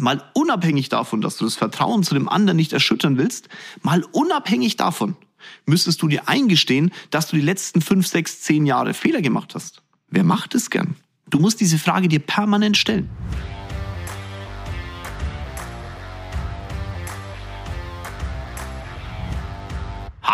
mal unabhängig davon, dass du das Vertrauen zu dem anderen nicht erschüttern willst, mal unabhängig davon, müsstest du dir eingestehen, dass du die letzten fünf, sechs, zehn Jahre Fehler gemacht hast. Wer macht es gern? Du musst diese Frage dir permanent stellen.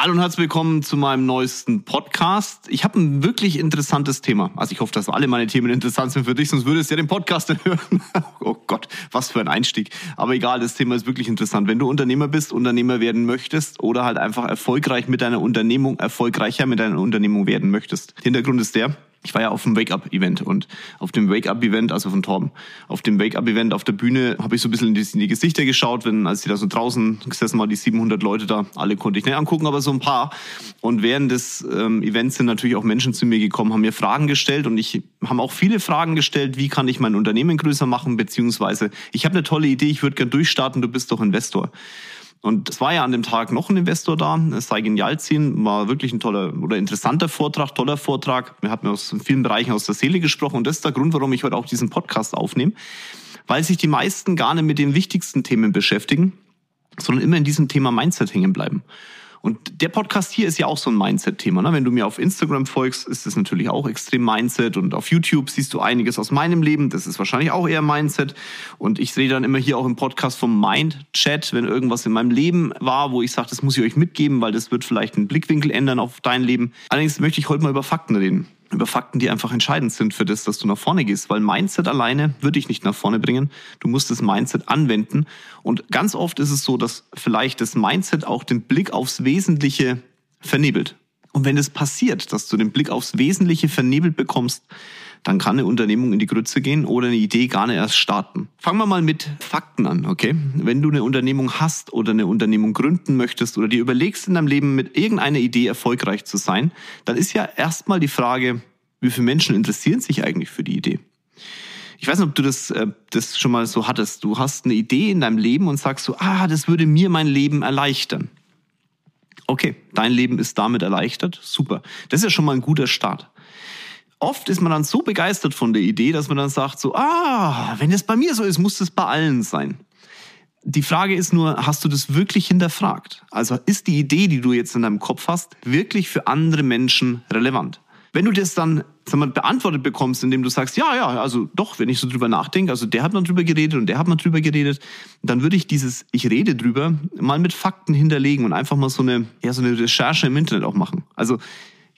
Hallo und herzlich willkommen zu meinem neuesten Podcast. Ich habe ein wirklich interessantes Thema. Also ich hoffe, dass alle meine Themen interessant sind für dich, sonst würdest du ja den Podcast dann hören. Oh Gott, was für ein Einstieg. Aber egal, das Thema ist wirklich interessant. Wenn du Unternehmer bist, Unternehmer werden möchtest oder halt einfach erfolgreich mit deiner Unternehmung, erfolgreicher mit deiner Unternehmung werden möchtest. Hintergrund ist der, ich war ja auf dem Wake-Up-Event und auf dem Wake-Up-Event, also von Torben, auf dem Wake-Up-Event auf der Bühne habe ich so ein bisschen in die, in die, Gesichter geschaut, wenn, als die da so draußen gesessen waren, die 700 Leute da, alle konnte ich nicht angucken, aber so ein paar. Und während des ähm, Events sind natürlich auch Menschen zu mir gekommen, haben mir Fragen gestellt und ich haben auch viele Fragen gestellt, wie kann ich mein Unternehmen größer machen, beziehungsweise ich habe eine tolle Idee, ich würde gern durchstarten, du bist doch Investor. Und es war ja an dem Tag noch ein Investor da, Saigen Yalzin, war wirklich ein toller oder interessanter Vortrag, toller Vortrag. Wir hatten aus vielen Bereichen aus der Seele gesprochen und das ist der Grund, warum ich heute auch diesen Podcast aufnehme, weil sich die meisten gar nicht mit den wichtigsten Themen beschäftigen, sondern immer in diesem Thema Mindset hängen bleiben. Und der Podcast hier ist ja auch so ein Mindset-Thema. Ne? Wenn du mir auf Instagram folgst, ist das natürlich auch extrem Mindset. Und auf YouTube siehst du einiges aus meinem Leben. Das ist wahrscheinlich auch eher Mindset. Und ich rede dann immer hier auch im Podcast vom Mind-Chat, wenn irgendwas in meinem Leben war, wo ich sage, das muss ich euch mitgeben, weil das wird vielleicht einen Blickwinkel ändern auf dein Leben. Allerdings möchte ich heute mal über Fakten reden über Fakten, die einfach entscheidend sind für das, dass du nach vorne gehst. Weil Mindset alleine würde dich nicht nach vorne bringen. Du musst das Mindset anwenden. Und ganz oft ist es so, dass vielleicht das Mindset auch den Blick aufs Wesentliche vernebelt. Und wenn es passiert, dass du den Blick aufs Wesentliche vernebelt bekommst, dann kann eine Unternehmung in die Grütze gehen oder eine Idee gar nicht erst starten. Fangen wir mal mit Fakten an, okay? Wenn du eine Unternehmung hast oder eine Unternehmung gründen möchtest oder dir überlegst in deinem Leben mit irgendeiner Idee erfolgreich zu sein, dann ist ja erstmal die Frage, wie viele Menschen interessieren sich eigentlich für die Idee? Ich weiß nicht, ob du das, äh, das schon mal so hattest. Du hast eine Idee in deinem Leben und sagst so, ah, das würde mir mein Leben erleichtern. Okay, dein Leben ist damit erleichtert. Super. Das ist ja schon mal ein guter Start oft ist man dann so begeistert von der Idee, dass man dann sagt so, ah, wenn das bei mir so ist, muss das bei allen sein. Die Frage ist nur, hast du das wirklich hinterfragt? Also ist die Idee, die du jetzt in deinem Kopf hast, wirklich für andere Menschen relevant? Wenn du das dann sag mal, beantwortet bekommst, indem du sagst, ja, ja, also doch, wenn ich so drüber nachdenke, also der hat mal drüber geredet und der hat mal drüber geredet, dann würde ich dieses Ich rede drüber mal mit Fakten hinterlegen und einfach mal so eine, ja, so eine Recherche im Internet auch machen. Also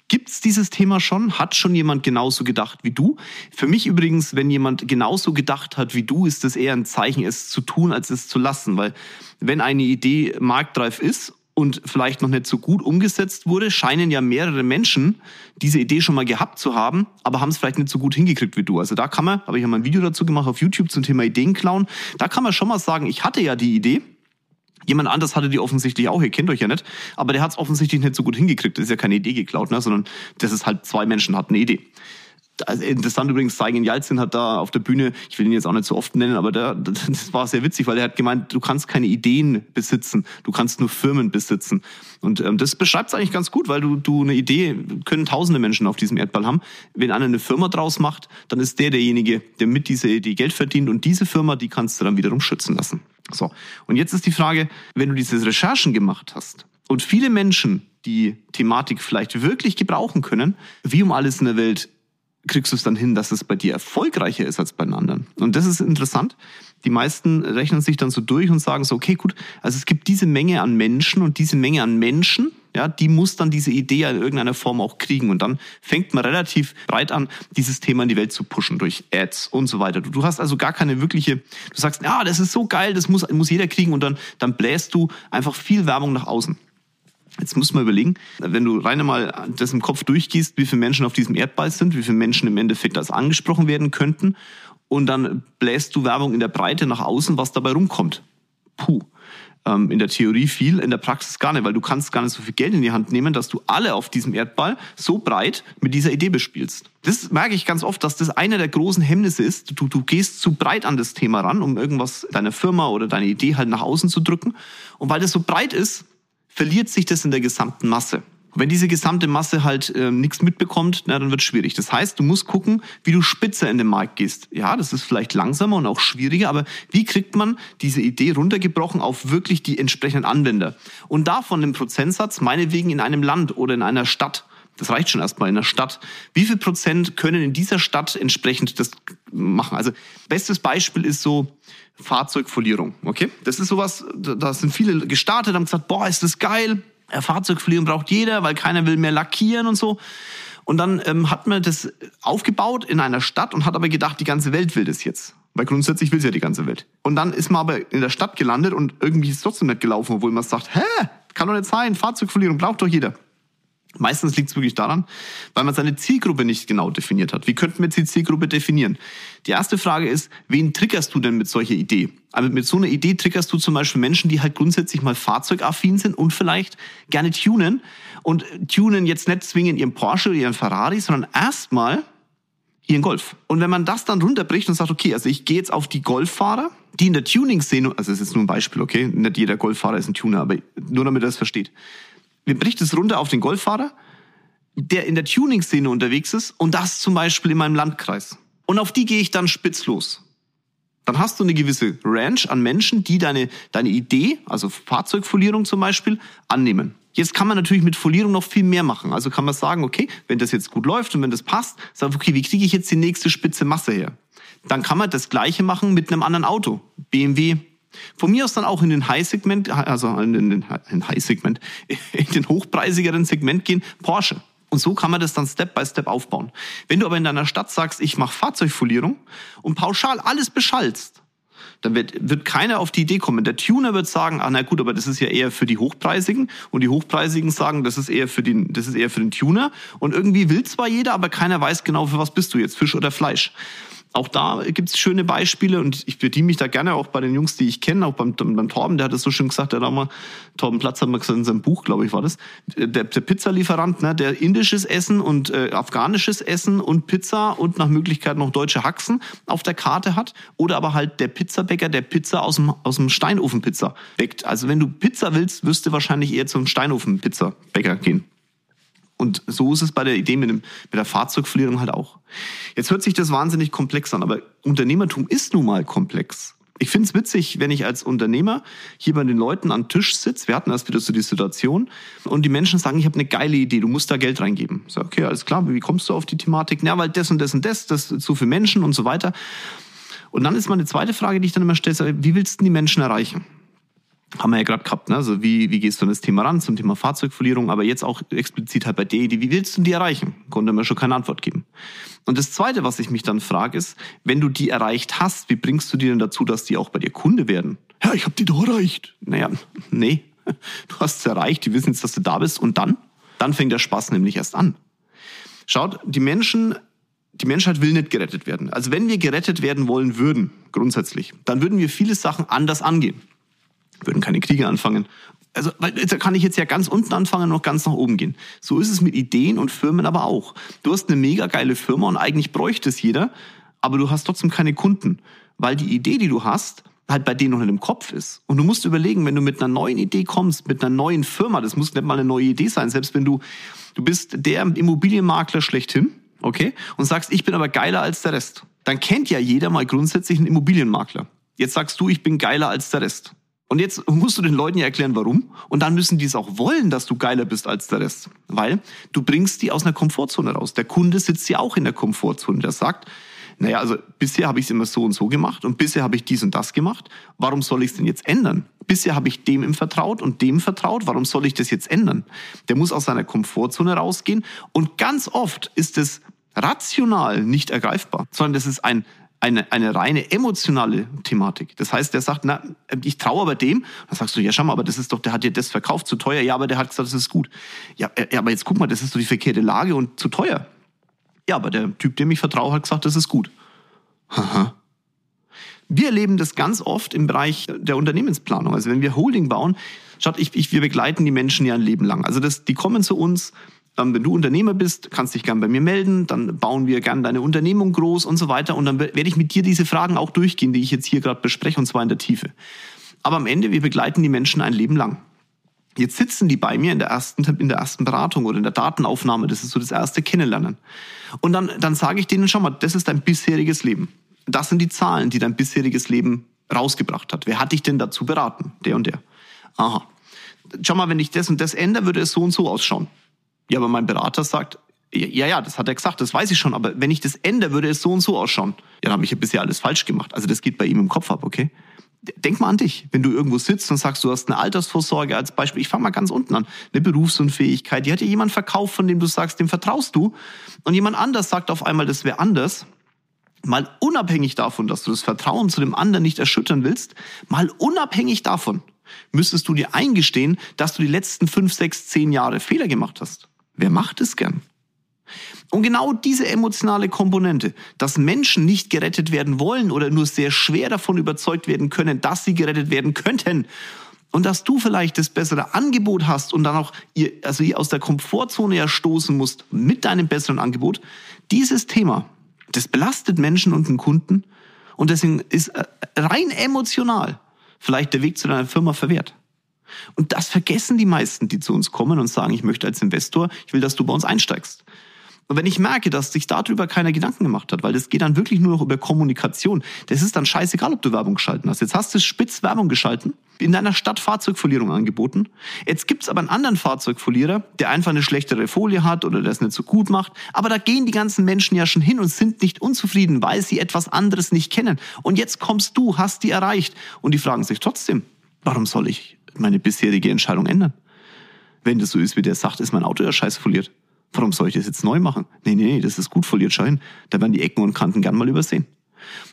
Gibt es dieses Thema schon? Hat schon jemand genauso gedacht wie du? Für mich übrigens, wenn jemand genauso gedacht hat wie du, ist das eher ein Zeichen, es zu tun, als es zu lassen. Weil wenn eine Idee marktreif ist und vielleicht noch nicht so gut umgesetzt wurde, scheinen ja mehrere Menschen diese Idee schon mal gehabt zu haben, aber haben es vielleicht nicht so gut hingekriegt wie du. Also da kann man, habe ich ja mal ein Video dazu gemacht auf YouTube zum Thema Ideenklauen, da kann man schon mal sagen, ich hatte ja die Idee, Jemand anders hatte die offensichtlich auch, ihr kennt euch ja nicht, aber der hat es offensichtlich nicht so gut hingekriegt. Das ist ja keine Idee geklaut, ne? sondern das ist halt zwei Menschen hatten eine Idee. Also interessant übrigens, Saigen Jalzin hat da auf der Bühne, ich will ihn jetzt auch nicht so oft nennen, aber der, das war sehr witzig, weil er hat gemeint, du kannst keine Ideen besitzen, du kannst nur Firmen besitzen. Und ähm, das beschreibt es eigentlich ganz gut, weil du, du eine Idee, können tausende Menschen auf diesem Erdball haben. Wenn einer eine Firma draus macht, dann ist der derjenige, der mit dieser Idee Geld verdient und diese Firma, die kannst du dann wiederum schützen lassen. So, und jetzt ist die Frage, wenn du diese Recherchen gemacht hast und viele Menschen die Thematik vielleicht wirklich gebrauchen können, wie um alles in der Welt kriegst du es dann hin, dass es bei dir erfolgreicher ist als bei den anderen. Und das ist interessant. Die meisten rechnen sich dann so durch und sagen so, okay, gut, also es gibt diese Menge an Menschen und diese Menge an Menschen, ja, die muss dann diese Idee in irgendeiner Form auch kriegen. Und dann fängt man relativ breit an, dieses Thema in die Welt zu pushen durch Ads und so weiter. Du, hast also gar keine wirkliche, du sagst, ja, das ist so geil, das muss, muss jeder kriegen und dann, dann bläst du einfach viel Werbung nach außen. Jetzt muss man überlegen, wenn du rein einmal das im Kopf durchgehst, wie viele Menschen auf diesem Erdball sind, wie viele Menschen im Endeffekt als angesprochen werden könnten, und dann bläst du Werbung in der Breite nach außen, was dabei rumkommt. Puh. Ähm, in der Theorie viel, in der Praxis gar nicht, weil du kannst gar nicht so viel Geld in die Hand nehmen, dass du alle auf diesem Erdball so breit mit dieser Idee bespielst. Das merke ich ganz oft, dass das einer der großen Hemmnisse ist. Du, du gehst zu breit an das Thema ran, um irgendwas deiner Firma oder deine Idee halt nach außen zu drücken. Und weil das so breit ist, verliert sich das in der gesamten Masse. Wenn diese gesamte Masse halt äh, nichts mitbekommt, na, dann wird schwierig. Das heißt, du musst gucken, wie du spitzer in den Markt gehst. Ja, das ist vielleicht langsamer und auch schwieriger, aber wie kriegt man diese Idee runtergebrochen auf wirklich die entsprechenden Anwender? Und davon den Prozentsatz, meinetwegen in einem Land oder in einer Stadt, das reicht schon erstmal in der Stadt. Wie viel Prozent können in dieser Stadt entsprechend das machen? Also bestes Beispiel ist so Fahrzeugfolierung. Okay, das ist sowas. Da sind viele gestartet, haben gesagt, boah, ist das geil. Fahrzeugfolierung braucht jeder, weil keiner will mehr lackieren und so. Und dann ähm, hat man das aufgebaut in einer Stadt und hat aber gedacht, die ganze Welt will das jetzt. Weil grundsätzlich will es ja die ganze Welt. Und dann ist man aber in der Stadt gelandet und irgendwie ist es trotzdem nicht gelaufen, obwohl man sagt, hä, kann doch nicht sein, Fahrzeugfolierung braucht doch jeder. Meistens liegt es wirklich daran, weil man seine Zielgruppe nicht genau definiert hat. Wie könnten wir jetzt die Zielgruppe definieren? Die erste Frage ist, wen triggerst du denn mit solcher Idee? Also mit so einer Idee triggerst du zum Beispiel Menschen, die halt grundsätzlich mal fahrzeugaffin sind und vielleicht gerne tunen. Und tunen jetzt nicht zwingend ihren Porsche oder ihren Ferrari, sondern erstmal ihren Golf. Und wenn man das dann runterbricht und sagt, okay, also ich gehe jetzt auf die Golffahrer, die in der Tuning-Szene, also das ist jetzt nur ein Beispiel, okay, nicht jeder Golffahrer ist ein Tuner, aber nur damit er es versteht wir bricht es runter auf den Golffahrer, der in der Tuning-Szene unterwegs ist und das zum Beispiel in meinem Landkreis. Und auf die gehe ich dann spitzlos. Dann hast du eine gewisse Ranch an Menschen, die deine, deine Idee, also Fahrzeugfolierung zum Beispiel, annehmen. Jetzt kann man natürlich mit Folierung noch viel mehr machen. Also kann man sagen, okay, wenn das jetzt gut läuft und wenn das passt, sagen okay, wie kriege ich jetzt die nächste spitze Masse her? Dann kann man das Gleiche machen mit einem anderen Auto. BMW, von mir aus dann auch in den High-Segment, also in den, in High-Segment, in den hochpreisigeren Segment gehen, Porsche. Und so kann man das dann Step by Step aufbauen. Wenn du aber in deiner Stadt sagst, ich mache Fahrzeugfolierung und pauschal alles beschallst, dann wird, wird keiner auf die Idee kommen. Der Tuner wird sagen, ah na gut, aber das ist ja eher für die Hochpreisigen und die Hochpreisigen sagen, das ist eher für den, das ist eher für den Tuner und irgendwie will zwar jeder, aber keiner weiß genau, für was bist du jetzt, Fisch oder Fleisch. Auch da gibt es schöne Beispiele und ich bediene mich da gerne auch bei den Jungs, die ich kenne, auch beim, beim Torben, der hat es so schön gesagt, der hat mal, Torben Platz hat mal gesagt in seinem Buch, glaube ich, war das, der, der Pizzalieferant, ne, der indisches Essen und äh, afghanisches Essen und Pizza und nach Möglichkeit noch deutsche Haxen auf der Karte hat oder aber halt der Pizzabäcker, der Pizza aus dem, aus dem Steinofenpizza bäckt. Also wenn du Pizza willst, wirst du wahrscheinlich eher zum Steinofenpizzabäcker gehen. Und so ist es bei der Idee mit, dem, mit der Fahrzeugfolierung halt auch. Jetzt hört sich das wahnsinnig komplex an, aber Unternehmertum ist nun mal komplex. Ich finde es witzig, wenn ich als Unternehmer hier bei den Leuten am Tisch sitze. Wir hatten erst wieder so die Situation und die Menschen sagen, ich habe eine geile Idee, du musst da Geld reingeben. Ich sage, okay, alles klar, wie kommst du auf die Thematik? Ja, weil das und das und das, das ist so für Menschen und so weiter. Und dann ist meine zweite Frage, die ich dann immer stelle, wie willst du die Menschen erreichen? Haben wir ja gerade gehabt, ne? Also wie, wie gehst du an das Thema ran, zum Thema Fahrzeugfolierung, aber jetzt auch explizit halt bei Idee, wie willst du die erreichen? Konnte mir schon keine Antwort geben. Und das Zweite, was ich mich dann frage, ist, wenn du die erreicht hast, wie bringst du die denn dazu, dass die auch bei dir Kunde werden? Ja, ich habe die doch erreicht. Naja, nee, du hast es erreicht, die wissen jetzt, dass du da bist und dann? Dann fängt der Spaß nämlich erst an. Schaut, die Menschen die Menschheit will nicht gerettet werden. Also wenn wir gerettet werden wollen würden, grundsätzlich, dann würden wir viele Sachen anders angehen würden keine Kriege anfangen. Also da kann ich jetzt ja ganz unten anfangen und noch ganz nach oben gehen. So ist es mit Ideen und Firmen aber auch. Du hast eine mega geile Firma und eigentlich bräuchte es jeder, aber du hast trotzdem keine Kunden, weil die Idee, die du hast, halt bei denen noch nicht im Kopf ist. Und du musst überlegen, wenn du mit einer neuen Idee kommst, mit einer neuen Firma, das muss nicht mal eine neue Idee sein, selbst wenn du, du bist der Immobilienmakler schlechthin, okay, und sagst, ich bin aber geiler als der Rest, dann kennt ja jeder mal grundsätzlich einen Immobilienmakler. Jetzt sagst du, ich bin geiler als der Rest. Und jetzt musst du den Leuten ja erklären, warum. Und dann müssen die es auch wollen, dass du geiler bist als der Rest. Weil du bringst die aus einer Komfortzone raus. Der Kunde sitzt ja auch in der Komfortzone. Der sagt, naja, also bisher habe ich es immer so und so gemacht und bisher habe ich dies und das gemacht. Warum soll ich es denn jetzt ändern? Bisher habe ich dem im vertraut und dem vertraut. Warum soll ich das jetzt ändern? Der muss aus seiner Komfortzone rausgehen. Und ganz oft ist es rational nicht ergreifbar, sondern das ist ein eine, eine reine emotionale Thematik. Das heißt, der sagt, na, ich traue aber dem. Dann sagst du, ja, schau mal, aber das ist doch, der hat dir das verkauft zu teuer. Ja, aber der hat gesagt, das ist gut. Ja, äh, aber jetzt guck mal, das ist doch die verkehrte Lage und zu teuer. Ja, aber der Typ, dem ich vertraue, hat gesagt, das ist gut. Haha. Wir erleben das ganz oft im Bereich der Unternehmensplanung. Also wenn wir Holding bauen, schaut, ich, ich, wir begleiten die Menschen ja ein Leben lang. Also das, die kommen zu uns, wenn du Unternehmer bist, kannst dich gern bei mir melden, dann bauen wir gern deine Unternehmung groß und so weiter. Und dann werde ich mit dir diese Fragen auch durchgehen, die ich jetzt hier gerade bespreche, und zwar in der Tiefe. Aber am Ende, wir begleiten die Menschen ein Leben lang. Jetzt sitzen die bei mir in der ersten, in der ersten Beratung oder in der Datenaufnahme. Das ist so das erste Kennenlernen. Und dann, dann sage ich denen, schau mal, das ist dein bisheriges Leben. Das sind die Zahlen, die dein bisheriges Leben rausgebracht hat. Wer hat dich denn dazu beraten? Der und der. Aha. Schau mal, wenn ich das und das ändere, würde es so und so ausschauen. Ja, aber mein Berater sagt, ja, ja, das hat er gesagt, das weiß ich schon, aber wenn ich das ändere, würde es so und so ausschauen. Ja, dann habe ich ja bisher alles falsch gemacht. Also das geht bei ihm im Kopf ab, okay? Denk mal an dich, wenn du irgendwo sitzt und sagst, du hast eine Altersvorsorge als Beispiel. Ich fange mal ganz unten an. Eine Berufsunfähigkeit. Die hat dir jemand verkauft, von dem du sagst, dem vertraust du. Und jemand anders sagt auf einmal, das wäre anders. Mal unabhängig davon, dass du das Vertrauen zu dem anderen nicht erschüttern willst, mal unabhängig davon, müsstest du dir eingestehen, dass du die letzten fünf, sechs, zehn Jahre Fehler gemacht hast. Wer macht es gern? Und genau diese emotionale Komponente, dass Menschen nicht gerettet werden wollen oder nur sehr schwer davon überzeugt werden können, dass sie gerettet werden könnten und dass du vielleicht das bessere Angebot hast und dann auch ihr, also ihr aus der Komfortzone ja stoßen musst mit deinem besseren Angebot, dieses Thema, das belastet Menschen und den Kunden und deswegen ist äh, rein emotional vielleicht der Weg zu deiner Firma verwehrt. Und das vergessen die meisten, die zu uns kommen und sagen, ich möchte als Investor, ich will, dass du bei uns einsteigst. Und wenn ich merke, dass sich darüber keiner Gedanken gemacht hat, weil das geht dann wirklich nur noch über Kommunikation, das ist dann scheißegal, ob du Werbung geschalten hast. Jetzt hast du spitz Werbung geschalten, in deiner Stadt Fahrzeugfolierung angeboten. Jetzt gibt's aber einen anderen Fahrzeugfolierer, der einfach eine schlechtere Folie hat oder der es nicht so gut macht. Aber da gehen die ganzen Menschen ja schon hin und sind nicht unzufrieden, weil sie etwas anderes nicht kennen. Und jetzt kommst du, hast die erreicht. Und die fragen sich trotzdem, warum soll ich meine bisherige Entscheidung ändern? Wenn das so ist, wie der sagt, ist mein Auto ja scheiße foliert. Warum soll ich das jetzt neu machen? Nee, nee, nee, das ist gut foliert, schein. Da werden die Ecken und Kanten gern mal übersehen.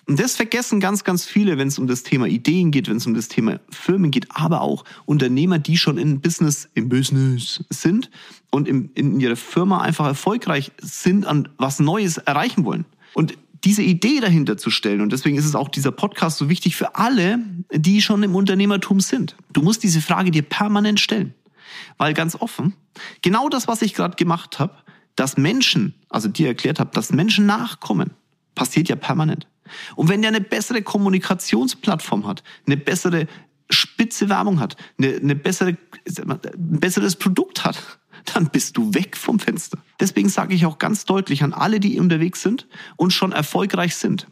Und das vergessen ganz, ganz viele, wenn es um das Thema Ideen geht, wenn es um das Thema Firmen geht, aber auch Unternehmer, die schon in Business, im Business sind und im, in ihrer Firma einfach erfolgreich sind, an was Neues erreichen wollen. Und diese Idee dahinter zu stellen, und deswegen ist es auch dieser Podcast so wichtig für alle, die schon im Unternehmertum sind. Du musst diese Frage dir permanent stellen. Weil ganz offen, genau das, was ich gerade gemacht habe, dass Menschen, also dir erklärt habe, dass Menschen nachkommen, passiert ja permanent. Und wenn der eine bessere Kommunikationsplattform hat, eine bessere spitze Werbung hat, eine, eine bessere, ein besseres Produkt hat, dann bist du weg vom Fenster. Deswegen sage ich auch ganz deutlich an alle, die unterwegs sind und schon erfolgreich sind,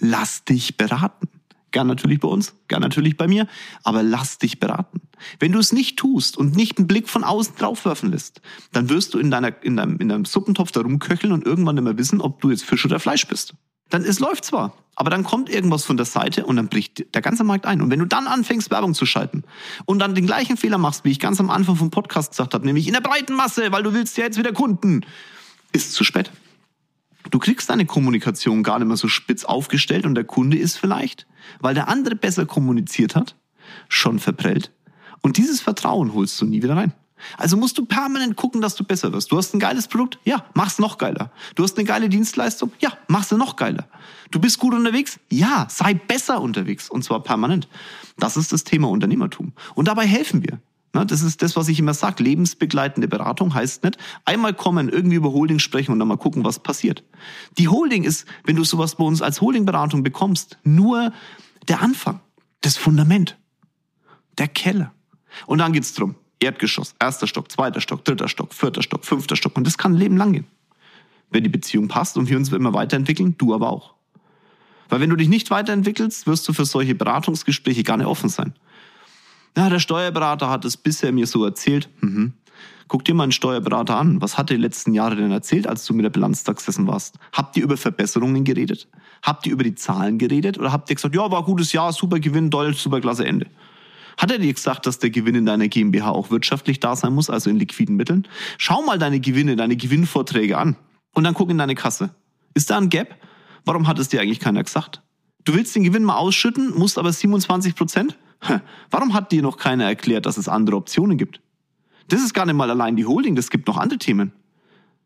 lass dich beraten. Gern natürlich bei uns, gern natürlich bei mir, aber lass dich beraten. Wenn du es nicht tust und nicht einen Blick von außen draufwerfen lässt, dann wirst du in, deiner, in, deinem, in deinem Suppentopf da rumköcheln und irgendwann nicht mehr wissen, ob du jetzt Fisch oder Fleisch bist. Dann es läuft zwar, aber dann kommt irgendwas von der Seite und dann bricht der ganze Markt ein. Und wenn du dann anfängst, Werbung zu schalten und dann den gleichen Fehler machst, wie ich ganz am Anfang vom Podcast gesagt habe, nämlich in der breiten Masse, weil du willst ja jetzt wieder Kunden, ist zu spät. Du kriegst deine Kommunikation gar nicht mehr so spitz aufgestellt und der Kunde ist vielleicht, weil der andere besser kommuniziert hat, schon verprellt. Und dieses Vertrauen holst du nie wieder rein. Also musst du permanent gucken, dass du besser wirst. Du hast ein geiles Produkt? Ja, mach's noch geiler. Du hast eine geile Dienstleistung? Ja, mach's noch geiler. Du bist gut unterwegs? Ja, sei besser unterwegs. Und zwar permanent. Das ist das Thema Unternehmertum. Und dabei helfen wir. Das ist das, was ich immer sage. Lebensbegleitende Beratung heißt nicht, einmal kommen, irgendwie über Holding sprechen und dann mal gucken, was passiert. Die Holding ist, wenn du sowas bei uns als Holdingberatung bekommst, nur der Anfang, das Fundament, der Keller. Und dann geht's drum. Erdgeschoss, erster Stock, zweiter Stock, dritter Stock, vierter Stock, fünfter Stock. Und das kann ein Leben lang gehen. Wenn die Beziehung passt und wir uns immer weiterentwickeln, du aber auch. Weil wenn du dich nicht weiterentwickelst, wirst du für solche Beratungsgespräche gar nicht offen sein. Ja, der Steuerberater hat es bisher mir so erzählt. Mhm. Guck dir mal einen Steuerberater an. Was hat er die letzten Jahre denn erzählt, als du mit der Bilanz gesessen warst? Habt ihr über Verbesserungen geredet? Habt ihr über die Zahlen geredet? Oder habt ihr gesagt, ja, war gutes Jahr, super Gewinn, Deutsch, super klasse, Ende? Hat er dir gesagt, dass der Gewinn in deiner GmbH auch wirtschaftlich da sein muss, also in liquiden Mitteln? Schau mal deine Gewinne, deine Gewinnvorträge an und dann guck in deine Kasse. Ist da ein Gap? Warum hat es dir eigentlich keiner gesagt? Du willst den Gewinn mal ausschütten, musst aber 27 Prozent? Warum hat dir noch keiner erklärt, dass es andere Optionen gibt? Das ist gar nicht mal allein die Holding, das gibt noch andere Themen.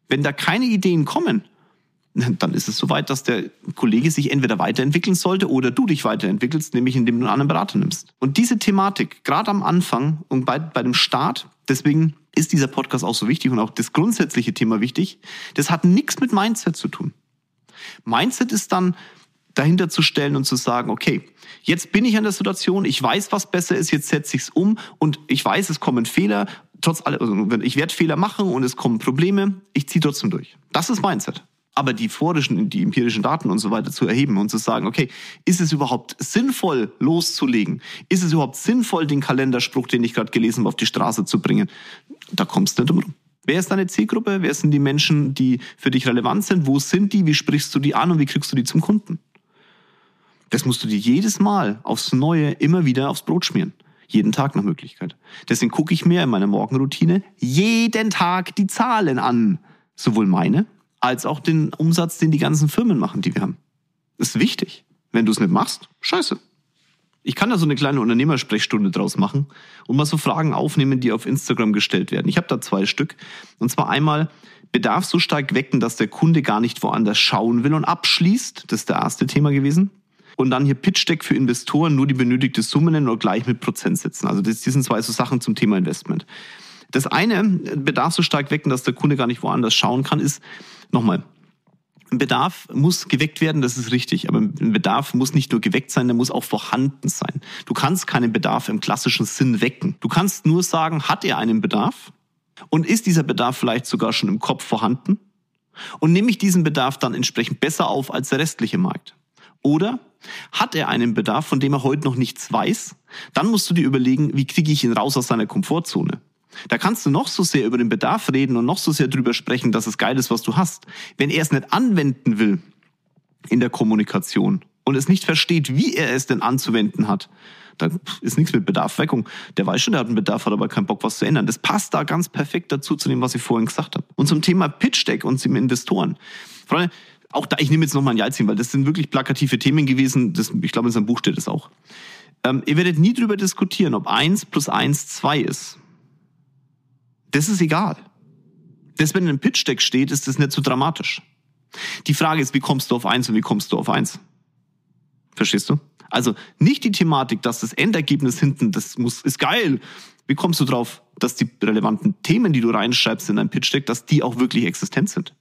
Wenn da keine Ideen kommen, dann ist es soweit, dass der Kollege sich entweder weiterentwickeln sollte oder du dich weiterentwickelst, nämlich indem du einen anderen Berater nimmst. Und diese Thematik, gerade am Anfang und bei, bei dem Start, deswegen ist dieser Podcast auch so wichtig und auch das grundsätzliche Thema wichtig, das hat nichts mit Mindset zu tun. Mindset ist dann dahinter zu stellen und zu sagen, okay, jetzt bin ich an der Situation, ich weiß, was besser ist, jetzt setze ich es um und ich weiß, es kommen Fehler, trotz aller, also ich werde Fehler machen und es kommen Probleme, ich ziehe trotzdem durch. Das ist Mindset. Aber die forischen, die empirischen Daten und so weiter zu erheben und zu sagen, okay, ist es überhaupt sinnvoll loszulegen? Ist es überhaupt sinnvoll, den Kalenderspruch, den ich gerade gelesen habe, auf die Straße zu bringen? Da kommst du nicht drum. Wer ist deine Zielgruppe? Wer sind die Menschen, die für dich relevant sind? Wo sind die? Wie sprichst du die an und wie kriegst du die zum Kunden? Das musst du dir jedes Mal aufs Neue immer wieder aufs Brot schmieren. Jeden Tag nach Möglichkeit. Deswegen gucke ich mir in meiner Morgenroutine jeden Tag die Zahlen an. Sowohl meine als auch den Umsatz, den die ganzen Firmen machen, die wir haben. Das ist wichtig. Wenn du es nicht machst, scheiße. Ich kann da so eine kleine Unternehmersprechstunde draus machen und mal so Fragen aufnehmen, die auf Instagram gestellt werden. Ich habe da zwei Stück. Und zwar einmal, Bedarf so stark wecken, dass der Kunde gar nicht woanders schauen will und abschließt. Das ist der erste Thema gewesen. Und dann hier Pitch Deck für Investoren, nur die benötigte Summe nennen oder gleich mit Prozentsätzen. Also das, das sind zwei so Sachen zum Thema Investment. Das eine, Bedarf so stark wecken, dass der Kunde gar nicht woanders schauen kann, ist, nochmal, ein Bedarf muss geweckt werden, das ist richtig. Aber ein Bedarf muss nicht nur geweckt sein, der muss auch vorhanden sein. Du kannst keinen Bedarf im klassischen Sinn wecken. Du kannst nur sagen, hat er einen Bedarf? Und ist dieser Bedarf vielleicht sogar schon im Kopf vorhanden? Und nehme ich diesen Bedarf dann entsprechend besser auf als der restliche Markt? Oder hat er einen Bedarf, von dem er heute noch nichts weiß? Dann musst du dir überlegen, wie kriege ich ihn raus aus seiner Komfortzone? Da kannst du noch so sehr über den Bedarf reden und noch so sehr drüber sprechen, dass es geil ist, was du hast. Wenn er es nicht anwenden will in der Kommunikation und es nicht versteht, wie er es denn anzuwenden hat, dann ist nichts mit Bedarfweckung. Der weiß schon, der hat einen Bedarf, hat aber keinen Bock, was zu ändern. Das passt da ganz perfekt dazu, zu dem, was ich vorhin gesagt habe. Und zum Thema Pitch Deck und zum Investoren. Freunde, auch da, ich nehme jetzt nochmal ein Jalzin, weil das sind wirklich plakative Themen gewesen. Das, ich glaube, in seinem Buch steht es auch. Ähm, ihr werdet nie drüber diskutieren, ob eins plus eins zwei ist. Das ist egal. Das, wenn in einem Pitch-Deck steht, ist das nicht so dramatisch. Die Frage ist, wie kommst du auf eins und wie kommst du auf eins? Verstehst du? Also nicht die Thematik, dass das Endergebnis hinten, das muss, ist geil. Wie kommst du drauf, dass die relevanten Themen, die du reinschreibst in dein Pitch-Deck, dass die auch wirklich existent sind?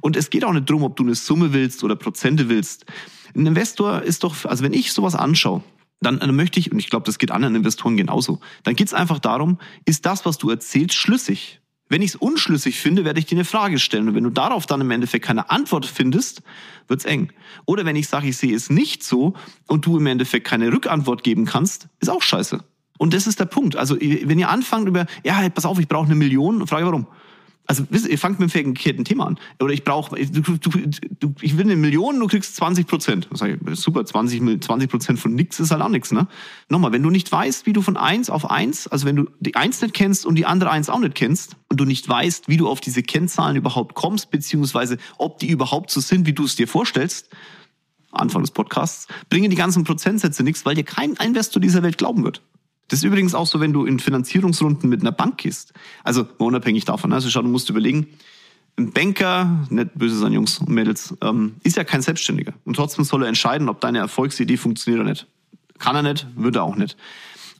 Und es geht auch nicht darum, ob du eine Summe willst oder Prozente willst. Ein Investor ist doch, also wenn ich sowas anschaue, dann, möchte ich, und ich glaube, das geht anderen Investoren genauso, dann geht es einfach darum, ist das, was du erzählst, schlüssig? Wenn ich es unschlüssig finde, werde ich dir eine Frage stellen. Und wenn du darauf dann im Endeffekt keine Antwort findest, wird's eng. Oder wenn ich sage, ich sehe es nicht so und du im Endeffekt keine Rückantwort geben kannst, ist auch scheiße. Und das ist der Punkt. Also wenn ihr anfangt über, ja, pass auf, ich brauche eine Million, frage warum. Also ihr fangt mit dem verkehrten Thema an. Oder ich brauche, ich will eine Million, du kriegst 20 Prozent. Super, 20 20 Prozent von nix ist halt auch nix. Ne? Nochmal, wenn du nicht weißt, wie du von eins auf eins, also wenn du die eins nicht kennst und die andere eins auch nicht kennst und du nicht weißt, wie du auf diese Kennzahlen überhaupt kommst, beziehungsweise ob die überhaupt so sind, wie du es dir vorstellst, Anfang des Podcasts, bringen die ganzen Prozentsätze nichts, weil dir kein Investor dieser Welt glauben wird. Das ist übrigens auch so, wenn du in Finanzierungsrunden mit einer Bank gehst. Also unabhängig davon. Also schau, du musst überlegen, ein Banker, nicht böse sein Jungs und Mädels, ähm, ist ja kein Selbstständiger. Und trotzdem soll er entscheiden, ob deine Erfolgsidee funktioniert oder nicht. Kann er nicht, würde er auch nicht.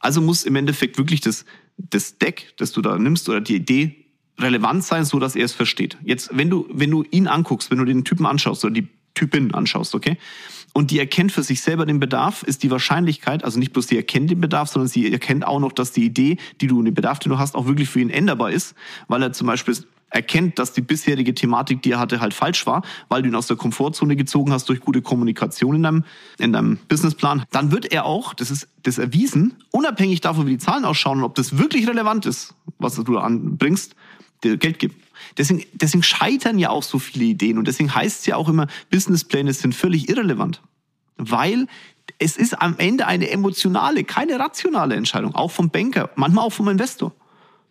Also muss im Endeffekt wirklich das, das Deck, das du da nimmst oder die Idee relevant sein, so dass er es versteht. Jetzt, wenn du, wenn du ihn anguckst, wenn du den Typen anschaust oder die Typin anschaust, okay? Und die erkennt für sich selber den Bedarf, ist die Wahrscheinlichkeit, also nicht bloß die erkennt den Bedarf, sondern sie erkennt auch noch, dass die Idee, die du, den Bedarf, den du hast, auch wirklich für ihn änderbar ist, weil er zum Beispiel erkennt, dass die bisherige Thematik, die er hatte, halt falsch war, weil du ihn aus der Komfortzone gezogen hast durch gute Kommunikation in deinem, in deinem Businessplan, dann wird er auch, das ist das erwiesen, unabhängig davon, wie die Zahlen ausschauen und ob das wirklich relevant ist, was du da anbringst, Geld geben. Deswegen, deswegen scheitern ja auch so viele Ideen und deswegen heißt es ja auch immer, Businesspläne sind völlig irrelevant. Weil es ist am Ende eine emotionale, keine rationale Entscheidung, auch vom Banker, manchmal auch vom Investor.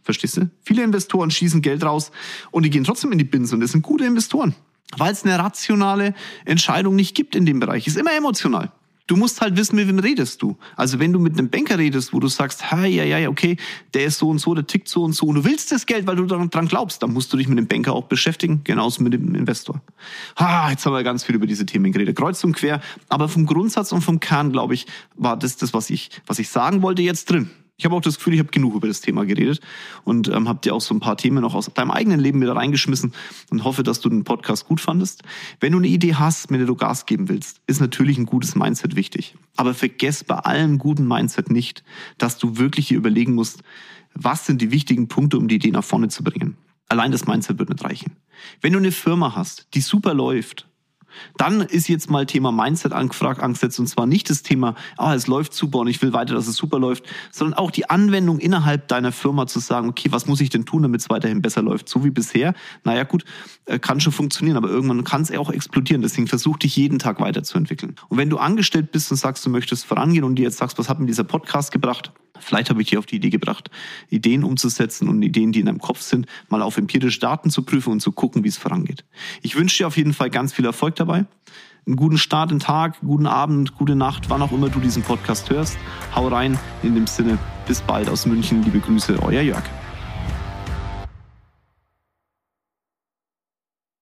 Verstehst du? Viele Investoren schießen Geld raus und die gehen trotzdem in die Bins und das sind gute Investoren, weil es eine rationale Entscheidung nicht gibt in dem Bereich. Ist immer emotional. Du musst halt wissen, mit wem redest du. Also wenn du mit einem Banker redest, wo du sagst, hey, ja, ja, okay, der ist so und so, der tickt so und so und du willst das Geld, weil du daran glaubst, dann musst du dich mit dem Banker auch beschäftigen, genauso mit dem Investor. Ah, jetzt haben wir ganz viel über diese Themen geredet, kreuz und quer. Aber vom Grundsatz und vom Kern, glaube ich, war das das, was ich, was ich sagen wollte, jetzt drin. Ich habe auch das Gefühl, ich habe genug über das Thema geredet und ähm, habe dir auch so ein paar Themen noch aus deinem eigenen Leben wieder reingeschmissen und hoffe, dass du den Podcast gut fandest. Wenn du eine Idee hast, mit der du Gas geben willst, ist natürlich ein gutes Mindset wichtig. Aber vergess bei allem guten Mindset nicht, dass du wirklich hier überlegen musst, was sind die wichtigen Punkte, um die Idee nach vorne zu bringen. Allein das Mindset wird nicht reichen. Wenn du eine Firma hast, die super läuft, dann ist jetzt mal Thema Mindset angefragt, angesetzt und zwar nicht das Thema, ah, es läuft super und ich will weiter, dass es super läuft, sondern auch die Anwendung innerhalb deiner Firma zu sagen, okay, was muss ich denn tun, damit es weiterhin besser läuft? So wie bisher. Naja, gut, äh, kann schon funktionieren, aber irgendwann kann es auch explodieren. Deswegen versuch dich jeden Tag weiterzuentwickeln. Und wenn du angestellt bist und sagst, du möchtest vorangehen und dir jetzt sagst, was hat mir dieser Podcast gebracht? Vielleicht habe ich dir auf die Idee gebracht, Ideen umzusetzen und Ideen, die in deinem Kopf sind, mal auf empirische Daten zu prüfen und zu gucken, wie es vorangeht. Ich wünsche dir auf jeden Fall ganz viel Erfolg dabei. Einen guten Start in Tag, guten Abend, gute Nacht, wann auch immer du diesen Podcast hörst. Hau rein. In dem Sinne, bis bald aus München. Liebe Grüße, euer Jörg.